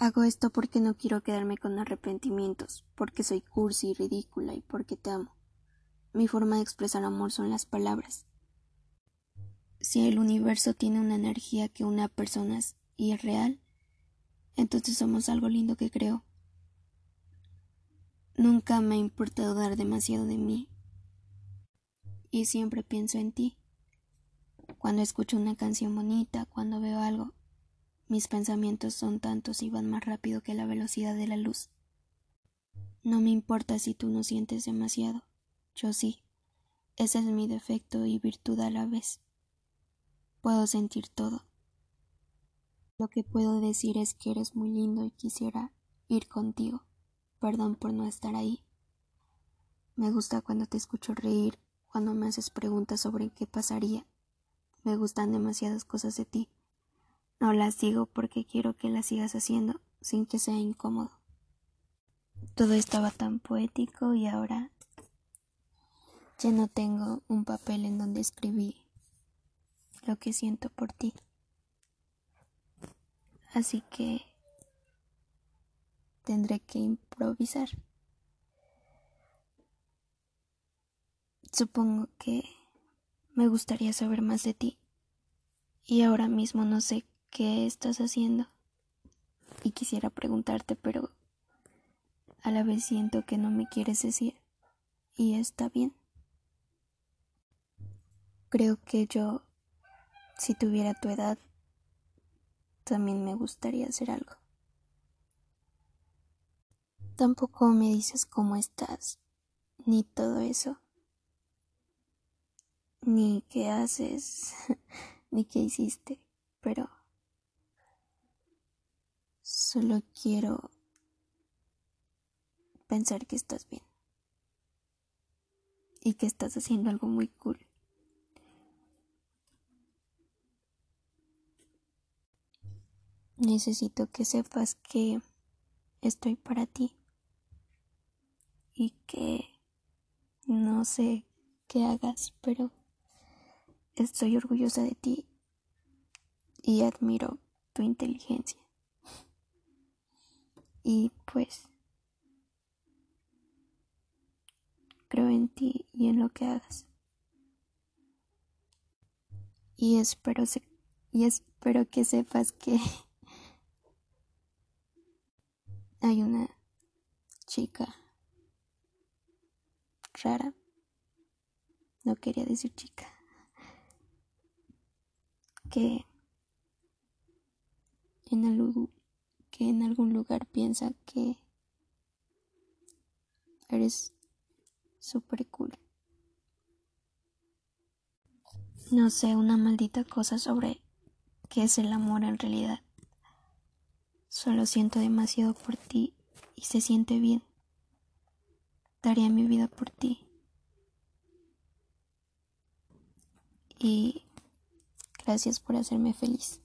Hago esto porque no quiero quedarme con arrepentimientos, porque soy cursi y ridícula y porque te amo. Mi forma de expresar amor son las palabras. Si el universo tiene una energía que una personas y es real, entonces somos algo lindo que creo. Nunca me ha importado dar demasiado de mí. Y siempre pienso en ti. Cuando escucho una canción bonita, cuando veo algo, mis pensamientos son tantos y van más rápido que la velocidad de la luz. No me importa si tú no sientes demasiado. Yo sí. Ese es mi defecto y virtud a la vez. Puedo sentir todo. Lo que puedo decir es que eres muy lindo y quisiera ir contigo. Perdón por no estar ahí. Me gusta cuando te escucho reír, cuando me haces preguntas sobre qué pasaría. Me gustan demasiadas cosas de ti. No las digo porque quiero que las sigas haciendo sin que sea incómodo. Todo estaba tan poético y ahora ya no tengo un papel en donde escribir lo que siento por ti. Así que tendré que improvisar. Supongo que me gustaría saber más de ti y ahora mismo no sé ¿Qué estás haciendo? Y quisiera preguntarte, pero a la vez siento que no me quieres decir. Y está bien. Creo que yo, si tuviera tu edad, también me gustaría hacer algo. Tampoco me dices cómo estás, ni todo eso, ni qué haces, ni qué hiciste, pero Solo quiero pensar que estás bien y que estás haciendo algo muy cool. Necesito que sepas que estoy para ti y que no sé qué hagas, pero estoy orgullosa de ti y admiro tu inteligencia. Y pues creo en ti y en lo que hagas. Y espero, y espero que sepas que hay una chica rara. No quería decir chica. Que en algún que en algún lugar piensa que eres súper cool. No sé, una maldita cosa sobre qué es el amor en realidad. Solo siento demasiado por ti y se siente bien. Daría mi vida por ti. Y gracias por hacerme feliz.